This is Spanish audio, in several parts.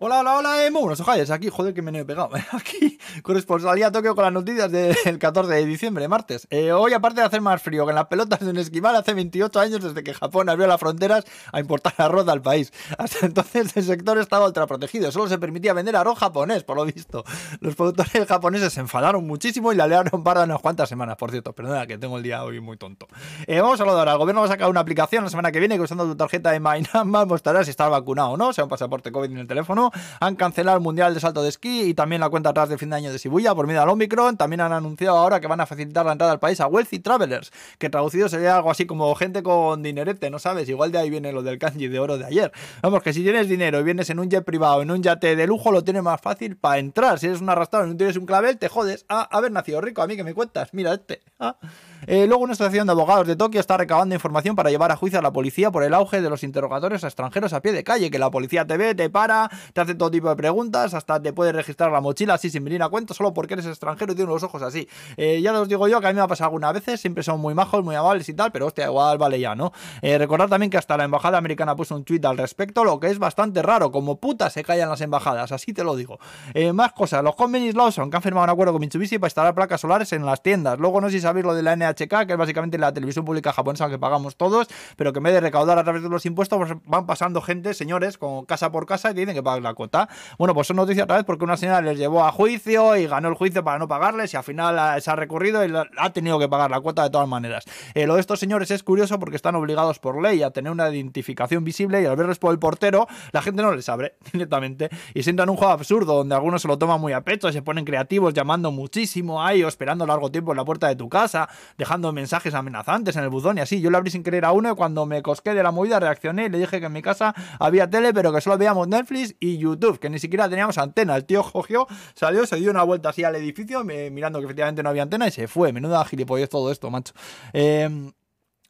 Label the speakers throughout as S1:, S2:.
S1: Hola, hola, hola, eh, muy buenos ojalles, aquí, joder que me he pegado, aquí, corresponsalía Tokio con las noticias del 14 de diciembre, martes. Eh, hoy, aparte de hacer más frío que en las pelotas de un esquimal, hace 28 años desde que Japón abrió las fronteras a importar arroz al país. Hasta entonces el sector estaba ultra protegido, solo se permitía vender arroz japonés, por lo visto. Los productores japoneses se enfadaron muchísimo y la learon para unas cuantas semanas, por cierto, perdona que tengo el día hoy muy tonto. Eh, vamos a hablar, el gobierno va a sacar una aplicación la semana que viene que usando tu tarjeta de MyNamba mostrará si estás vacunado o no, sea un pasaporte COVID en el teléfono han cancelado el Mundial de Salto de Esquí y también la cuenta atrás de fin de año de Shibuya por miedo al Omicron. También han anunciado ahora que van a facilitar la entrada al país a Wealthy Travelers, que traducido sería algo así como gente con dinerete, ¿no sabes? Igual de ahí viene lo del kanji de oro de ayer. Vamos, que si tienes dinero y vienes en un jet privado, en un yate de lujo, lo tienes más fácil para entrar. Si eres un arrastrado y no tienes un clavel, te jodes. Ah, haber nacido rico, a mí que me cuentas. Mira este. Ah. Eh, luego una asociación de abogados de Tokio está recabando información para llevar a juicio a la policía por el auge de los interrogatorios a extranjeros a pie de calle, que la policía te ve, te para, te hace todo tipo de preguntas, hasta te puede registrar la mochila así sin venir a cuento, solo porque eres extranjero y tienes los ojos así. Eh, ya os digo yo que a mí me ha pasado algunas veces, siempre son muy majos, muy amables y tal, pero hostia, igual vale ya, ¿no? Eh, recordar también que hasta la embajada americana puso un tweet al respecto, lo que es bastante raro, como puta se callan las embajadas, así te lo digo. más cosas, los Convenis Lawson que han firmado un acuerdo con Mitsubishi para instalar placas solares en las tiendas. Luego no sé si sabéis lo de la NHK, que es básicamente la televisión pública japonesa que pagamos todos, pero que en vez de recaudar a través de los impuestos, pues van pasando gente, señores, con casa por casa y tienen que pagar la cuota. Bueno, pues son noticias otra vez porque una señora les llevó a juicio y ganó el juicio para no pagarles y al final se ha recurrido y ha tenido que pagar la cuota de todas maneras. Eh, lo de estos señores es curioso porque están obligados por ley a tener una identificación visible y al verles por el portero, la gente no les abre directamente y sientan un juego absurdo donde algunos se lo toman muy a pecho, se ponen creativos llamando muchísimo ahí o esperando largo tiempo en la puerta de tu casa, dejando mensajes amenazantes en el buzón y así. Yo le abrí sin querer a uno y cuando me cosqué de la movida reaccioné y le dije que en mi casa había tele, pero que solo veíamos Netflix y YouTube, que ni siquiera teníamos antena. El tío cogió, salió, se dio una vuelta así al edificio, mirando que efectivamente no había antena y se fue. Menuda gilipollez todo esto, macho. Eh,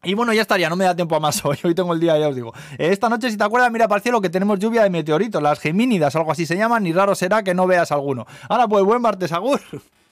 S1: y bueno, ya estaría, no me da tiempo a más hoy. Hoy tengo el día, ya os digo. Eh, esta noche, si te acuerdas, mira para el cielo que tenemos lluvia de meteoritos, las gemínidas, algo así se llaman, y raro será que no veas alguno. Ahora, pues buen martes, Agur.